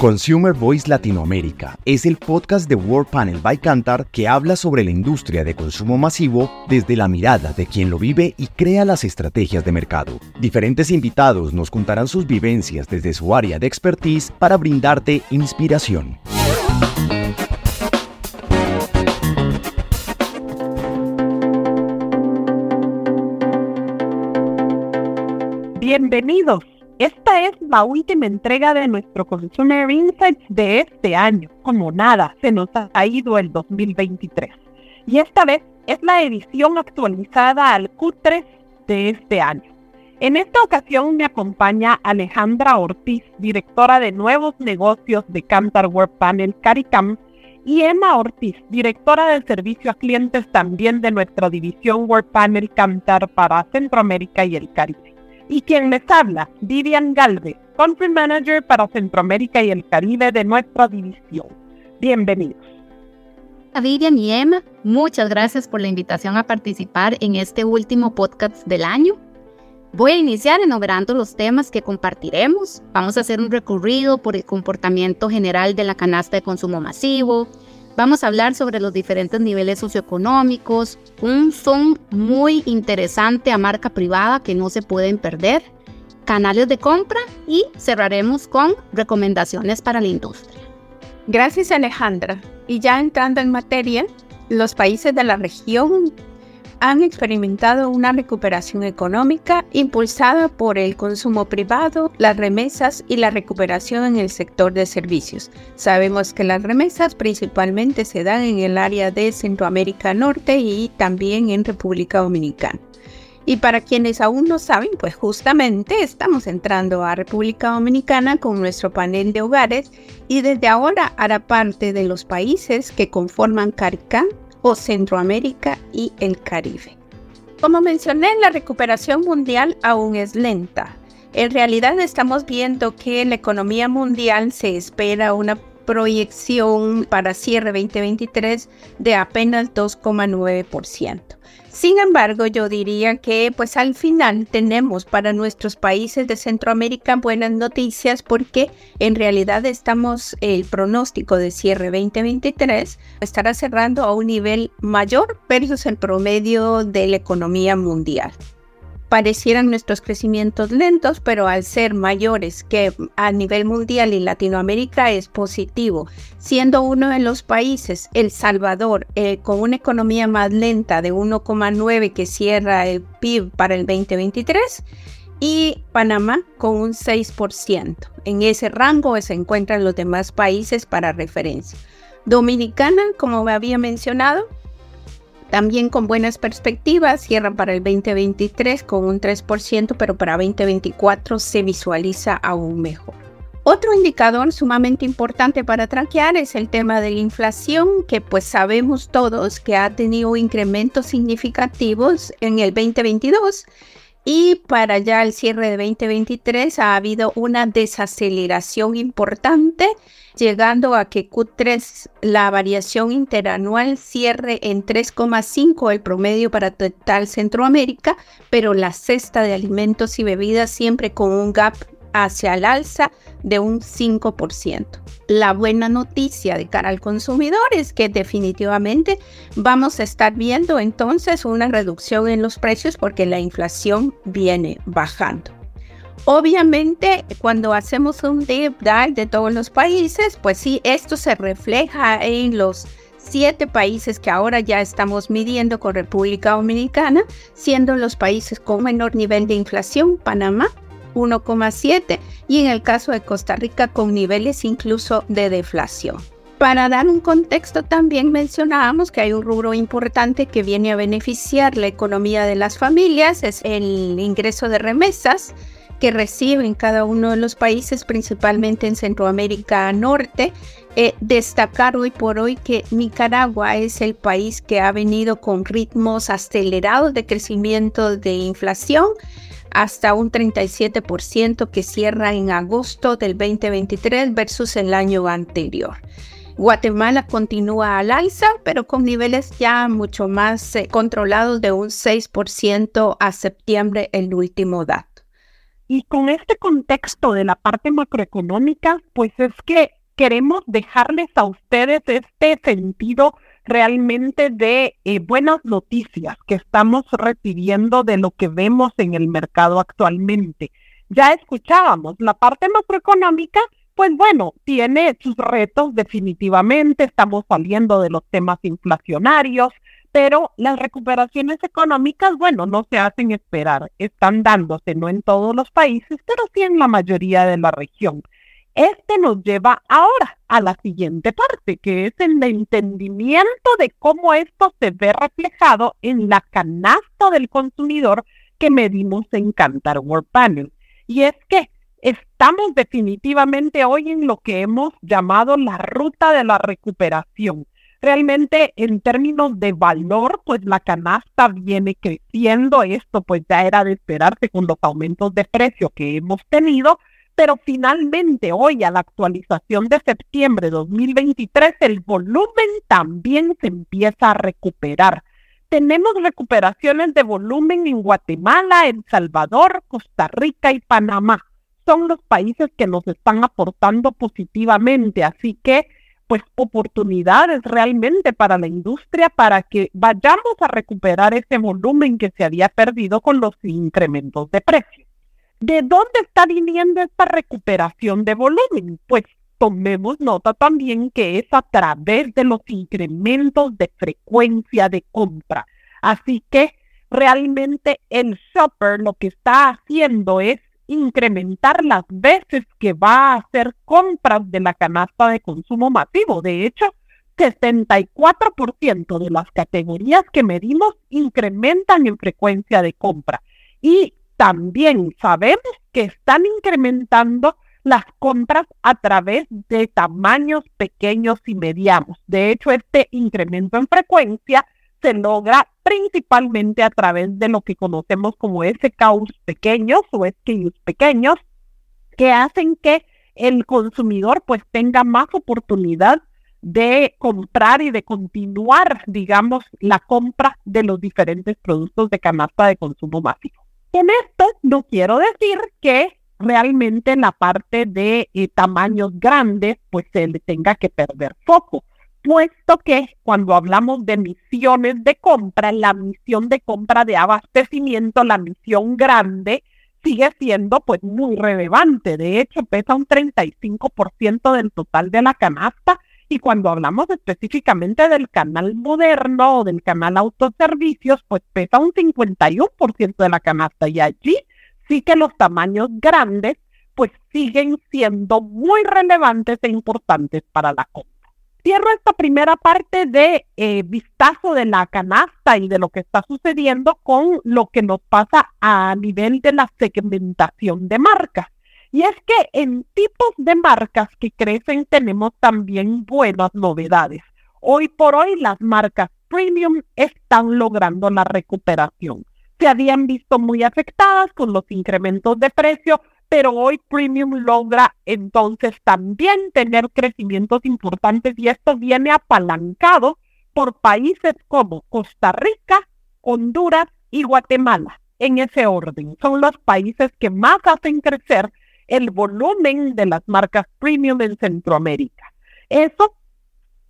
Consumer Voice Latinoamérica es el podcast de World Panel by Cantar que habla sobre la industria de consumo masivo desde la mirada de quien lo vive y crea las estrategias de mercado. Diferentes invitados nos contarán sus vivencias desde su área de expertise para brindarte inspiración. Bienvenidos esta es la última entrega de nuestro Consumer Insights de este año. Como nada, se nos ha ido el 2023. Y esta vez es la edición actualizada al Q3 de este año. En esta ocasión me acompaña Alejandra Ortiz, directora de nuevos negocios de Cantar World Panel CariCam, y Emma Ortiz, directora del servicio a clientes también de nuestra división World Panel Cantar para Centroamérica y el Caribe. Y quien les habla, Vivian Galvez, Country Manager para Centroamérica y el Caribe de nuestra división. Bienvenidos. A Vivian y Emma, muchas gracias por la invitación a participar en este último podcast del año. Voy a iniciar enumerando los temas que compartiremos. Vamos a hacer un recorrido por el comportamiento general de la canasta de consumo masivo, Vamos a hablar sobre los diferentes niveles socioeconómicos, un son muy interesante a marca privada que no se pueden perder, canales de compra y cerraremos con recomendaciones para la industria. Gracias Alejandra. Y ya entrando en materia, los países de la región han experimentado una recuperación económica impulsada por el consumo privado, las remesas y la recuperación en el sector de servicios. Sabemos que las remesas principalmente se dan en el área de Centroamérica Norte y también en República Dominicana. Y para quienes aún no saben, pues justamente estamos entrando a República Dominicana con nuestro panel de hogares y desde ahora hará parte de los países que conforman CARICAM, o Centroamérica y el Caribe. Como mencioné, la recuperación mundial aún es lenta. En realidad estamos viendo que la economía mundial se espera una proyección para cierre 2023 de apenas 2,9%. Sin embargo, yo diría que pues al final tenemos para nuestros países de Centroamérica buenas noticias porque en realidad estamos el pronóstico de cierre 2023 estará cerrando a un nivel mayor versus el promedio de la economía mundial parecieran nuestros crecimientos lentos, pero al ser mayores que a nivel mundial y Latinoamérica es positivo, siendo uno de los países, El Salvador, eh, con una economía más lenta de 1,9 que cierra el PIB para el 2023 y Panamá con un 6%. En ese rango se encuentran los demás países para referencia. Dominicana, como me había mencionado, también con buenas perspectivas, cierran para el 2023 con un 3%, pero para 2024 se visualiza aún mejor. Otro indicador sumamente importante para traquear es el tema de la inflación, que pues sabemos todos que ha tenido incrementos significativos en el 2022 y para ya el cierre de 2023 ha habido una desaceleración importante llegando a que Q3 la variación interanual cierre en 3,5 el promedio para total Centroamérica, pero la cesta de alimentos y bebidas siempre con un gap hacia el alza de un 5%. La buena noticia de cara al consumidor es que definitivamente vamos a estar viendo entonces una reducción en los precios porque la inflación viene bajando. Obviamente, cuando hacemos un deep dive de todos los países, pues sí, esto se refleja en los siete países que ahora ya estamos midiendo con República Dominicana, siendo los países con menor nivel de inflación, Panamá 1,7 y en el caso de Costa Rica con niveles incluso de deflación. Para dar un contexto, también mencionábamos que hay un rubro importante que viene a beneficiar la economía de las familias, es el ingreso de remesas que reciben cada uno de los países, principalmente en Centroamérica Norte. Eh, destacar hoy por hoy que Nicaragua es el país que ha venido con ritmos acelerados de crecimiento de inflación hasta un 37% que cierra en agosto del 2023 versus el año anterior. Guatemala continúa al alza, pero con niveles ya mucho más eh, controlados de un 6% a septiembre, el último dato. Y con este contexto de la parte macroeconómica, pues es que queremos dejarles a ustedes este sentido realmente de eh, buenas noticias que estamos recibiendo de lo que vemos en el mercado actualmente. Ya escuchábamos, la parte macroeconómica, pues bueno, tiene sus retos definitivamente, estamos saliendo de los temas inflacionarios, pero las recuperaciones económicas, bueno, no se hacen esperar, están dándose, no en todos los países, pero sí en la mayoría de la región. Este nos lleva ahora a la siguiente parte, que es el entendimiento de cómo esto se ve reflejado en la canasta del consumidor que medimos en Cantar World Panel. Y es que estamos definitivamente hoy en lo que hemos llamado la ruta de la recuperación realmente en términos de valor, pues la canasta viene creciendo. Esto pues ya era de esperarse con los aumentos de precio que hemos tenido. Pero finalmente hoy a la actualización de septiembre de 2023 el volumen también se empieza a recuperar. Tenemos recuperaciones de volumen en Guatemala, El Salvador, Costa Rica y Panamá. Son los países que nos están aportando positivamente, así que pues oportunidades realmente para la industria para que vayamos a recuperar ese volumen que se había perdido con los incrementos de precios. ¿De dónde está viniendo esta recuperación de volumen? Pues tomemos nota también que es a través de los incrementos de frecuencia de compra. Así que realmente el shopper lo que está haciendo es incrementar las veces que va a hacer compras de la canasta de consumo masivo. De hecho, 64% de las categorías que medimos incrementan en frecuencia de compra. Y también sabemos que están incrementando las compras a través de tamaños pequeños y medianos. De hecho, este incremento en frecuencia se logra principalmente a través de lo que conocemos como SKUs pequeños o SKUs pequeños, que hacen que el consumidor pues tenga más oportunidad de comprar y de continuar, digamos, la compra de los diferentes productos de canasta de consumo masivo. En esto no quiero decir que realmente la parte de eh, tamaños grandes pues se le tenga que perder foco puesto que cuando hablamos de misiones de compra, la misión de compra de abastecimiento, la misión grande, sigue siendo pues muy relevante. De hecho, pesa un 35% del total de la canasta y cuando hablamos específicamente del canal moderno o del canal autoservicios, pues pesa un 51% de la canasta y allí sí que los tamaños grandes pues siguen siendo muy relevantes e importantes para la compra. Cierro esta primera parte de eh, vistazo de la canasta y de lo que está sucediendo con lo que nos pasa a nivel de la segmentación de marcas. Y es que en tipos de marcas que crecen tenemos también buenas novedades. Hoy por hoy las marcas premium están logrando la recuperación. Se habían visto muy afectadas con los incrementos de precio, pero hoy Premium logra entonces también tener crecimientos importantes y esto viene apalancado por países como Costa Rica, Honduras y Guatemala. En ese orden, son los países que más hacen crecer el volumen de las marcas premium en Centroamérica. Eso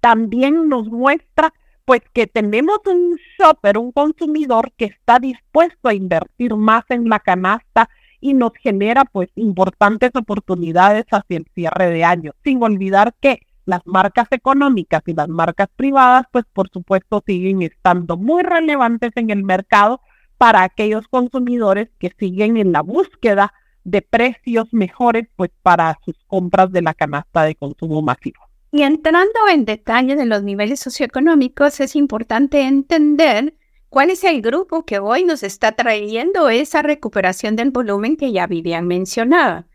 también nos muestra pues que tenemos un shopper, un consumidor que está dispuesto a invertir más en la canasta y nos genera pues importantes oportunidades hacia el cierre de año, sin olvidar que las marcas económicas y las marcas privadas pues por supuesto siguen estando muy relevantes en el mercado para aquellos consumidores que siguen en la búsqueda de precios mejores pues para sus compras de la canasta de consumo masivo. Y entrando en detalle de los niveles socioeconómicos, es importante entender ¿Cuál es el grupo que hoy nos está trayendo esa recuperación del volumen que ya Vivian mencionaba?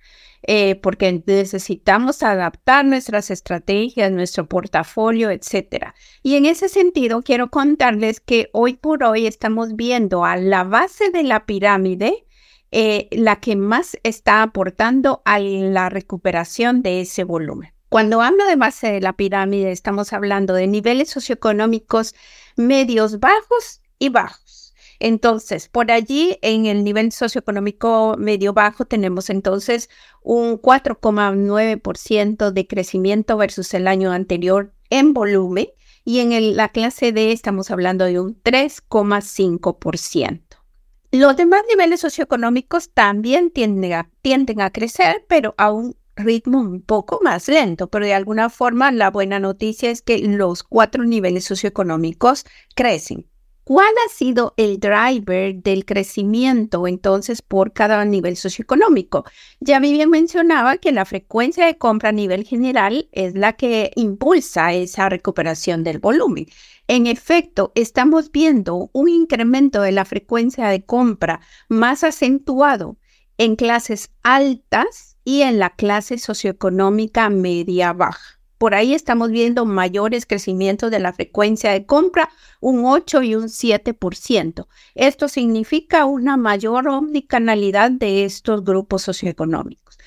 Eh, porque necesitamos adaptar nuestras estrategias, nuestro portafolio, etcétera. Y en ese sentido, quiero contarles que hoy por hoy estamos viendo a la base de la pirámide eh, la que más está aportando a la recuperación de ese volumen. Cuando hablo de base de la pirámide, estamos hablando de niveles socioeconómicos medios bajos y bajos. Entonces, por allí en el nivel socioeconómico medio bajo tenemos entonces un 4,9% de crecimiento versus el año anterior en volumen y en la clase D estamos hablando de un 3,5%. Los demás niveles socioeconómicos también tienden a, tienden a crecer, pero a un ritmo un poco más lento, pero de alguna forma la buena noticia es que los cuatro niveles socioeconómicos crecen. ¿Cuál ha sido el driver del crecimiento entonces por cada nivel socioeconómico? Ya bien mencionaba que la frecuencia de compra a nivel general es la que impulsa esa recuperación del volumen. En efecto, estamos viendo un incremento de la frecuencia de compra más acentuado en clases altas y en la clase socioeconómica media-baja. Por ahí estamos viendo mayores crecimientos de la frecuencia de compra, un 8 y un 7%. Esto significa una mayor omnicanalidad de estos grupos socioeconómicos.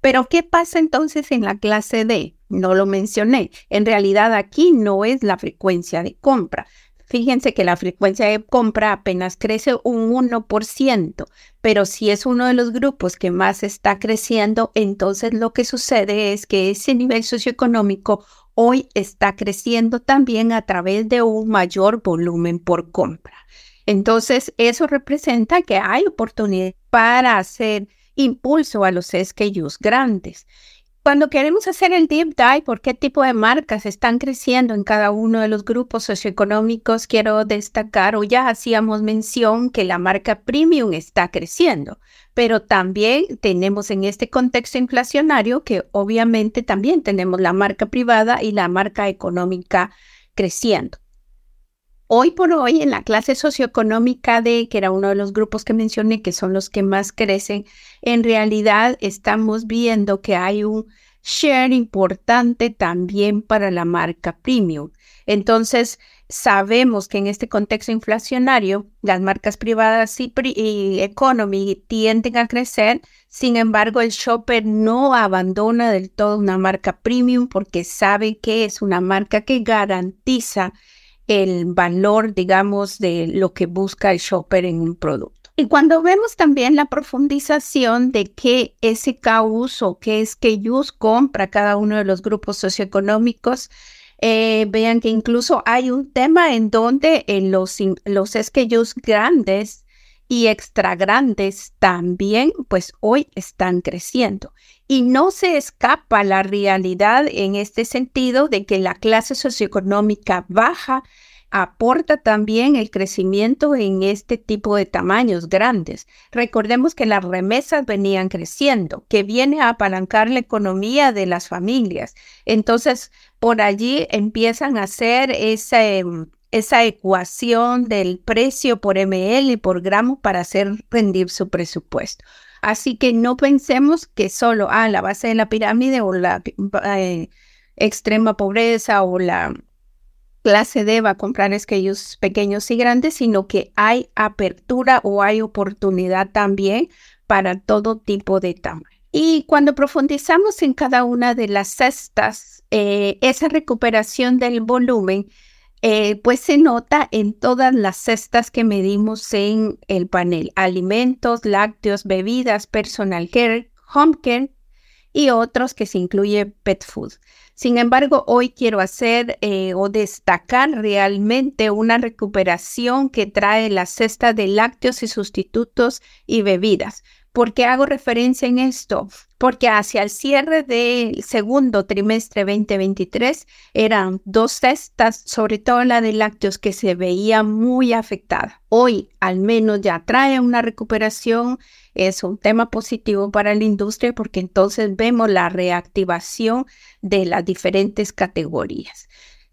Pero, ¿qué pasa entonces en la clase D? No lo mencioné. En realidad aquí no es la frecuencia de compra, Fíjense que la frecuencia de compra apenas crece un 1%, pero si es uno de los grupos que más está creciendo, entonces lo que sucede es que ese nivel socioeconómico hoy está creciendo también a través de un mayor volumen por compra. Entonces, eso representa que hay oportunidad para hacer impulso a los SKUs grandes. Cuando queremos hacer el deep dive por qué tipo de marcas están creciendo en cada uno de los grupos socioeconómicos, quiero destacar, o ya hacíamos mención que la marca premium está creciendo, pero también tenemos en este contexto inflacionario que obviamente también tenemos la marca privada y la marca económica creciendo. Hoy por hoy, en la clase socioeconómica D, que era uno de los grupos que mencioné, que son los que más crecen, en realidad estamos viendo que hay un share importante también para la marca premium. Entonces, sabemos que en este contexto inflacionario, las marcas privadas y, y, economy tienden a crecer. Sin embargo, el shopper no abandona del todo una marca premium porque sabe que es una marca que garantiza el valor, digamos, de lo que busca el shopper en un producto. Y cuando vemos también la profundización de qué SKUs o qué SKUs compra cada uno de los grupos socioeconómicos, eh, vean que incluso hay un tema en donde en los, los SKUs grandes y extra grandes también, pues hoy están creciendo. Y no se escapa la realidad en este sentido de que la clase socioeconómica baja aporta también el crecimiento en este tipo de tamaños grandes. Recordemos que las remesas venían creciendo, que viene a apalancar la economía de las familias. Entonces, por allí empiezan a hacer esa, em, esa ecuación del precio por ml y por gramo para hacer rendir su presupuesto. Así que no pensemos que solo a ah, la base de la pirámide o la eh, extrema pobreza o la clase D va a comprar aquellos pequeños y grandes, sino que hay apertura o hay oportunidad también para todo tipo de tamaño. Y cuando profundizamos en cada una de las cestas, eh, esa recuperación del volumen, eh, pues se nota en todas las cestas que medimos en el panel. Alimentos, lácteos, bebidas, personal care, home care y otros que se incluye pet food. Sin embargo, hoy quiero hacer eh, o destacar realmente una recuperación que trae la cesta de lácteos y sustitutos y bebidas. ¿Por qué hago referencia en esto? Porque hacia el cierre del segundo trimestre 2023 eran dos cestas, sobre todo la de lácteos, que se veía muy afectada. Hoy al menos ya trae una recuperación, es un tema positivo para la industria porque entonces vemos la reactivación de las diferentes categorías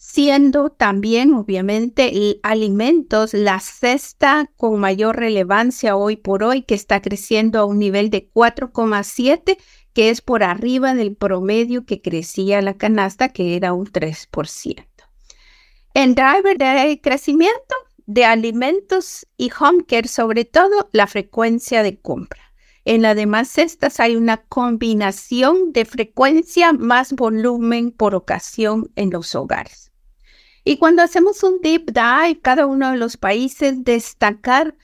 siendo también, obviamente, alimentos la cesta con mayor relevancia hoy por hoy, que está creciendo a un nivel de 4,7, que es por arriba del promedio que crecía la canasta, que era un 3%. En driver de crecimiento de alimentos y home care, sobre todo la frecuencia de compra. En las demás cestas hay una combinación de frecuencia más volumen por ocasión en los hogares. Y cuando hacemos un deep dive, cada uno de los países destacar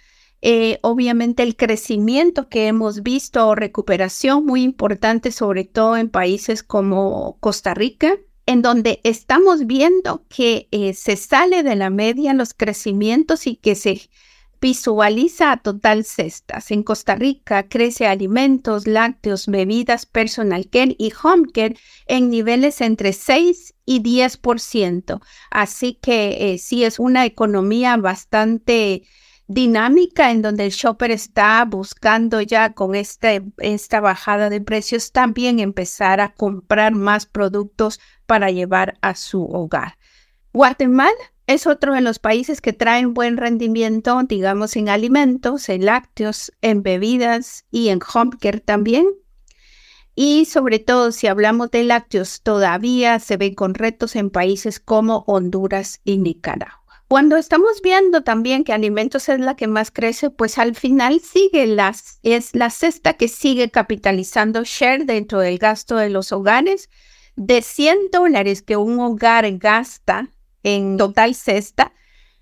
eh, obviamente el crecimiento que hemos visto o recuperación muy importante, sobre todo en países como Costa Rica, en donde estamos viendo que eh, se sale de la media los crecimientos y que se visualiza a total cestas. En Costa Rica crece alimentos, lácteos, bebidas, personal care y home care en niveles entre 6 y 10%. Así que eh, sí es una economía bastante dinámica en donde el shopper está buscando ya con este, esta bajada de precios también empezar a comprar más productos para llevar a su hogar. Guatemala es otro de los países que traen buen rendimiento, digamos, en alimentos, en lácteos, en bebidas y en home care también. Y sobre todo, si hablamos de lácteos, todavía se ven con retos en países como Honduras y Nicaragua. Cuando estamos viendo también que alimentos es la que más crece, pues al final sigue las, es la cesta que sigue capitalizando share dentro del gasto de los hogares. De 100 dólares que un hogar gasta en total cesta,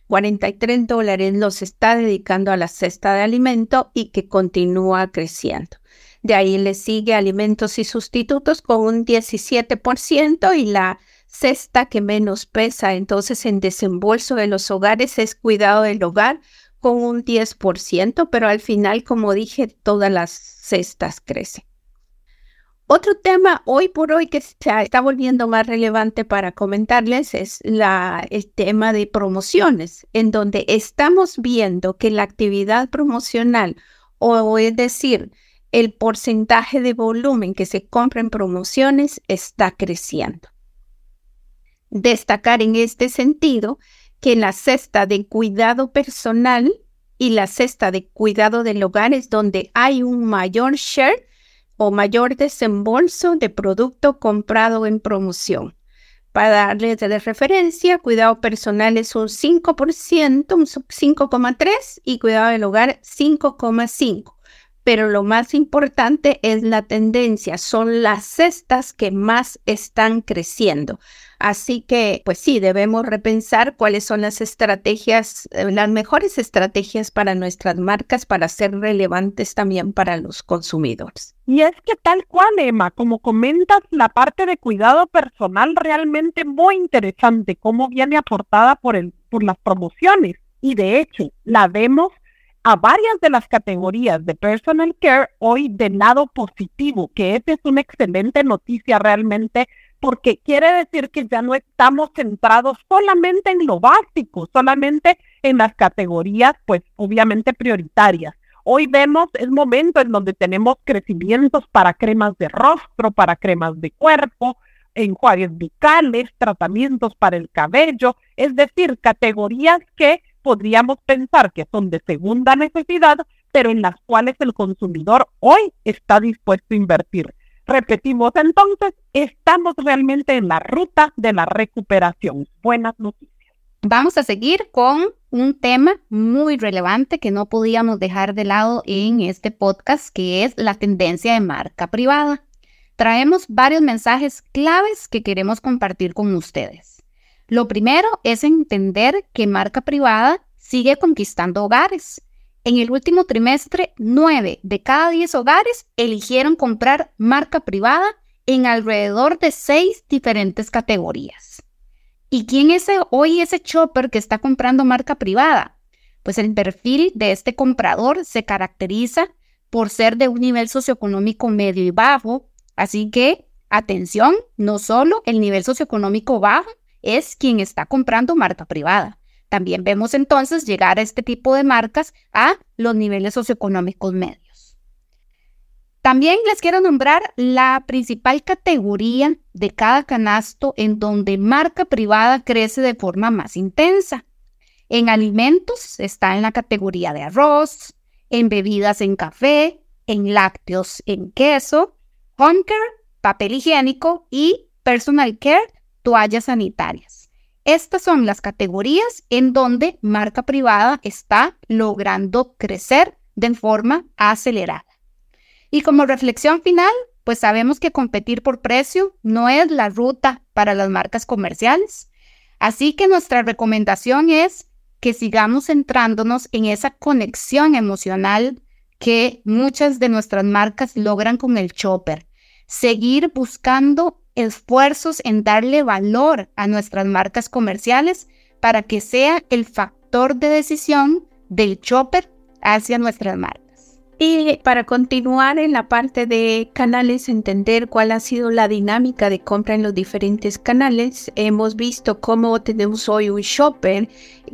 43 dólares los está dedicando a la cesta de alimento y que continúa creciendo. De ahí le sigue alimentos y sustitutos con un 17% y la cesta que menos pesa entonces en desembolso de los hogares es cuidado del hogar con un 10%, pero al final, como dije, todas las cestas crecen. Otro tema hoy por hoy que se está volviendo más relevante para comentarles es el tema de promociones, en donde estamos viendo que la actividad promocional, o es decir, el porcentaje de volumen que se compra en promociones está creciendo. Destacar en este sentido que la cesta de cuidado personal y la cesta de cuidado del hogar es donde hay un mayor share o mayor desembolso de producto comprado en promoción. Para darles de referencia, cuidado personal es un 5%, un 5,3% y cuidado del hogar 5,5% pero lo más importante es la tendencia, son las cestas que más están creciendo. Así que, pues sí, debemos repensar cuáles son las estrategias, eh, las mejores estrategias para nuestras marcas para ser relevantes también para los consumidores. Y es que tal cual, Emma, como comentas, la parte de cuidado personal realmente muy interesante, cómo viene aportada por, el, por las promociones. Y de hecho, la vemos a varias de las categorías de personal care hoy del lado positivo, que esa es una excelente noticia realmente, porque quiere decir que ya no estamos centrados solamente en lo básico, solamente en las categorías, pues obviamente prioritarias. Hoy vemos el momento en donde tenemos crecimientos para cremas de rostro, para cremas de cuerpo, enjuagues bucales, tratamientos para el cabello, es decir, categorías que podríamos pensar que son de segunda necesidad, pero en las cuales el consumidor hoy está dispuesto a invertir. Repetimos entonces, estamos realmente en la ruta de la recuperación. Buenas noticias. Vamos a seguir con un tema muy relevante que no podíamos dejar de lado en este podcast, que es la tendencia de marca privada. Traemos varios mensajes claves que queremos compartir con ustedes. Lo primero es entender que marca privada sigue conquistando hogares. En el último trimestre, 9 de cada 10 hogares eligieron comprar marca privada en alrededor de 6 diferentes categorías. ¿Y quién es hoy ese shopper que está comprando marca privada? Pues el perfil de este comprador se caracteriza por ser de un nivel socioeconómico medio y bajo, así que atención, no solo el nivel socioeconómico bajo, es quien está comprando marca privada. También vemos entonces llegar a este tipo de marcas a los niveles socioeconómicos medios. También les quiero nombrar la principal categoría de cada canasto en donde marca privada crece de forma más intensa. En alimentos está en la categoría de arroz, en bebidas en café, en lácteos en queso, home care, papel higiénico y personal care toallas sanitarias. Estas son las categorías en donde marca privada está logrando crecer de forma acelerada. Y como reflexión final, pues sabemos que competir por precio no es la ruta para las marcas comerciales. Así que nuestra recomendación es que sigamos centrándonos en esa conexión emocional que muchas de nuestras marcas logran con el chopper. Seguir buscando esfuerzos en darle valor a nuestras marcas comerciales para que sea el factor de decisión del chopper hacia nuestras marcas. Y para continuar en la parte de canales, entender cuál ha sido la dinámica de compra en los diferentes canales, hemos visto cómo tenemos hoy un shopper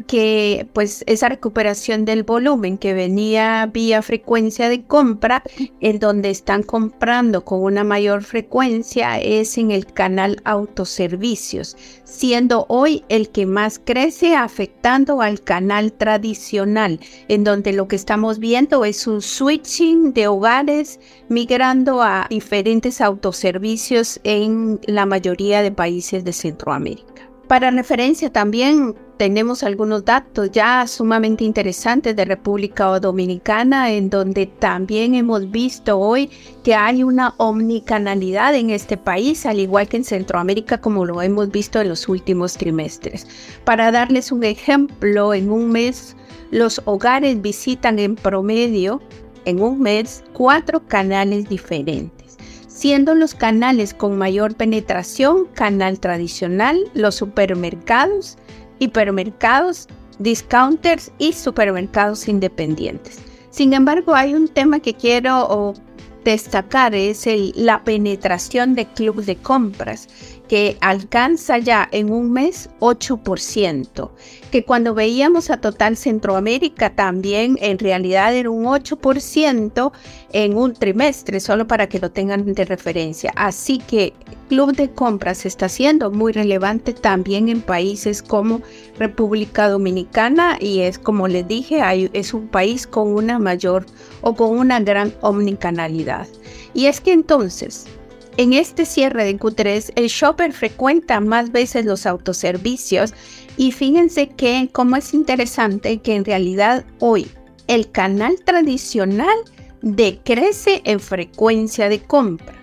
que pues esa recuperación del volumen que venía vía frecuencia de compra, en donde están comprando con una mayor frecuencia es en el canal autoservicios, siendo hoy el que más crece afectando al canal tradicional, en donde lo que estamos viendo es un switch de hogares migrando a diferentes autoservicios en la mayoría de países de Centroamérica. Para referencia también tenemos algunos datos ya sumamente interesantes de República Dominicana, en donde también hemos visto hoy que hay una omnicanalidad en este país, al igual que en Centroamérica, como lo hemos visto en los últimos trimestres. Para darles un ejemplo, en un mes los hogares visitan en promedio en un mes cuatro canales diferentes, siendo los canales con mayor penetración canal tradicional, los supermercados, hipermercados, discounters y supermercados independientes. Sin embargo, hay un tema que quiero destacar, es la penetración de clubes de compras que alcanza ya en un mes 8%, que cuando veíamos a Total Centroamérica también en realidad era un 8% en un trimestre, solo para que lo tengan de referencia. Así que Club de Compras está siendo muy relevante también en países como República Dominicana y es como les dije, es un país con una mayor o con una gran omnicanalidad. Y es que entonces en este cierre de Q3, el shopper frecuenta más veces los autoservicios y fíjense que como es interesante que en realidad hoy el canal tradicional decrece en frecuencia de compra.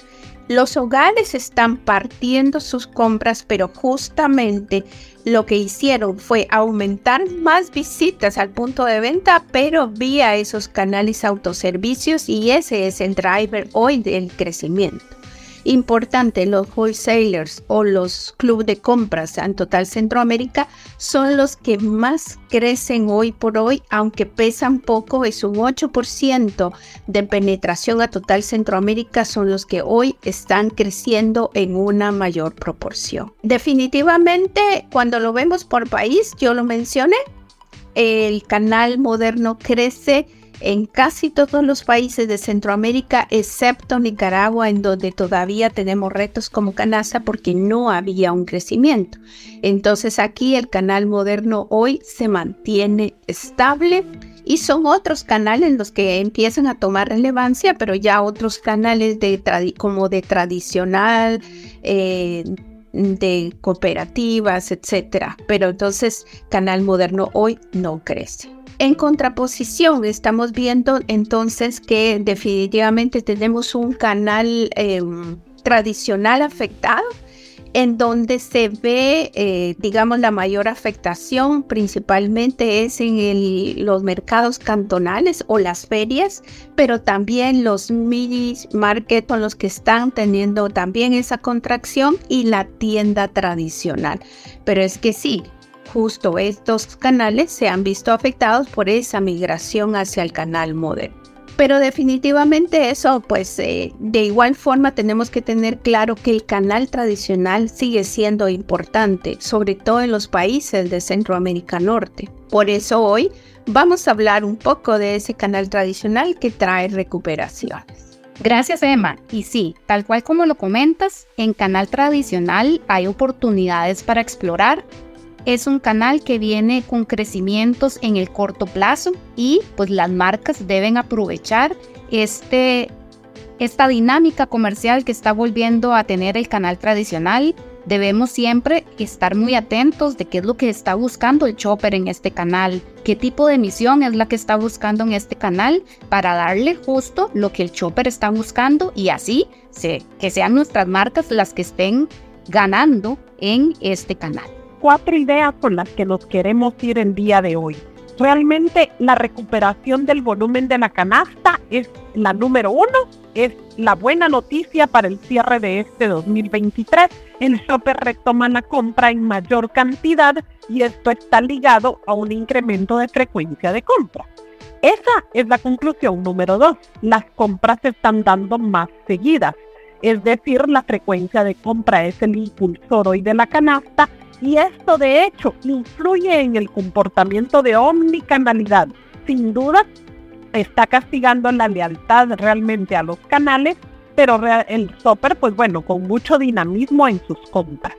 Los hogares están partiendo sus compras, pero justamente lo que hicieron fue aumentar más visitas al punto de venta, pero vía esos canales autoservicios y ese es el driver hoy del crecimiento importante, los wholesalers o los clubes de compras en total Centroamérica son los que más crecen hoy por hoy, aunque pesan poco, es un 8% de penetración a total Centroamérica, son los que hoy están creciendo en una mayor proporción. Definitivamente, cuando lo vemos por país, yo lo mencioné, el canal moderno crece en casi todos los países de Centroamérica, excepto Nicaragua, en donde todavía tenemos retos como Canasa porque no había un crecimiento. Entonces aquí el canal moderno hoy se mantiene estable y son otros canales los que empiezan a tomar relevancia, pero ya otros canales como de tradicional, eh, de cooperativas, etcétera. Pero entonces Canal Moderno hoy no crece. En contraposición, estamos viendo entonces que definitivamente tenemos un canal em, tradicional afectado en donde se ve, eh, digamos, la mayor afectación principalmente es en los mercados cantonales o las ferias, pero también los mini market son los que están teniendo también esa contracción y la tienda tradicional. Pero es que sí, justo estos canales se han visto afectados por esa migración hacia el canal moderno. Pero definitivamente eso, pues eh, de igual forma tenemos que tener claro que el canal tradicional sigue siendo importante, sobre todo en los países de Centroamérica Norte. Por eso hoy vamos a hablar un poco de ese canal tradicional que trae recuperaciones. Gracias Emma. Y sí, tal cual como lo comentas, en canal tradicional hay oportunidades para explorar es un canal que viene con crecimientos en el corto plazo y pues las marcas deben aprovechar este, esta dinámica comercial que está volviendo a tener el canal tradicional. Debemos siempre estar muy atentos de qué es lo que está buscando el chopper en este canal, qué tipo de misión es la que está buscando en este canal para darle justo lo que el chopper está buscando y así que sean nuestras marcas las que estén ganando en este canal. Cuatro ideas con las que nos queremos ir el día de hoy. Realmente la recuperación del volumen de la canasta es la número uno, es la buena noticia para el cierre de este 2023. El shopper retoma la compra en mayor cantidad y esto está ligado a un incremento de frecuencia de compra. Esa es la conclusión número dos. Las compras se están dando más seguidas. Es decir, la frecuencia de compra es el impulsor hoy de la canasta y esto de hecho influye en el comportamiento de omnicanalidad. Sin duda, está castigando la lealtad realmente a los canales, pero el shopper, pues bueno, con mucho dinamismo en sus compras.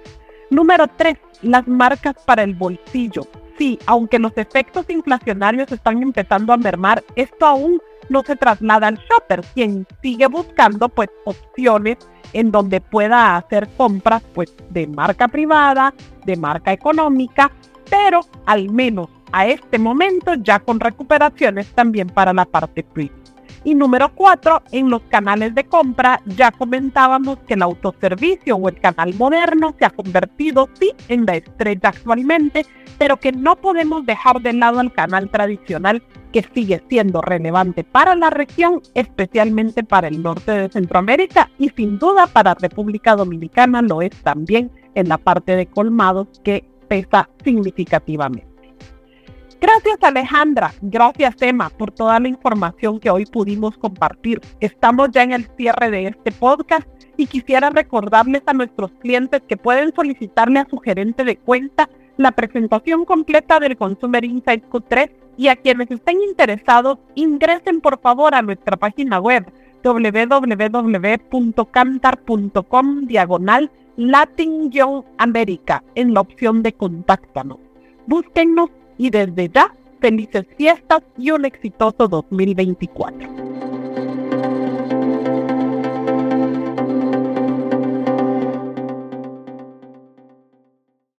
Número 3. Las marcas para el bolsillo. Sí, aunque los efectos inflacionarios están empezando a mermar, esto aún no se traslada al shopper, quien sigue buscando pues opciones en donde pueda hacer compras pues de marca privada, de marca económica, pero al menos a este momento ya con recuperaciones también para la parte premium. Y número cuatro, en los canales de compra ya comentábamos que el autoservicio o el canal moderno se ha convertido sí en la estrella actualmente, pero que no podemos dejar de lado al canal tradicional que sigue siendo relevante para la región, especialmente para el norte de Centroamérica y sin duda para República Dominicana lo es también en la parte de colmados que pesa significativamente. Gracias Alejandra, gracias Emma por toda la información que hoy pudimos compartir. Estamos ya en el cierre de este podcast y quisiera recordarles a nuestros clientes que pueden solicitarle a su gerente de cuenta la presentación completa del Consumer Insight Q3 y a quienes estén interesados ingresen por favor a nuestra página web www.cantar.com diagonal Latin-América en la opción de contáctanos. Búsquennos y desde ya, felices fiestas y un exitoso 2024.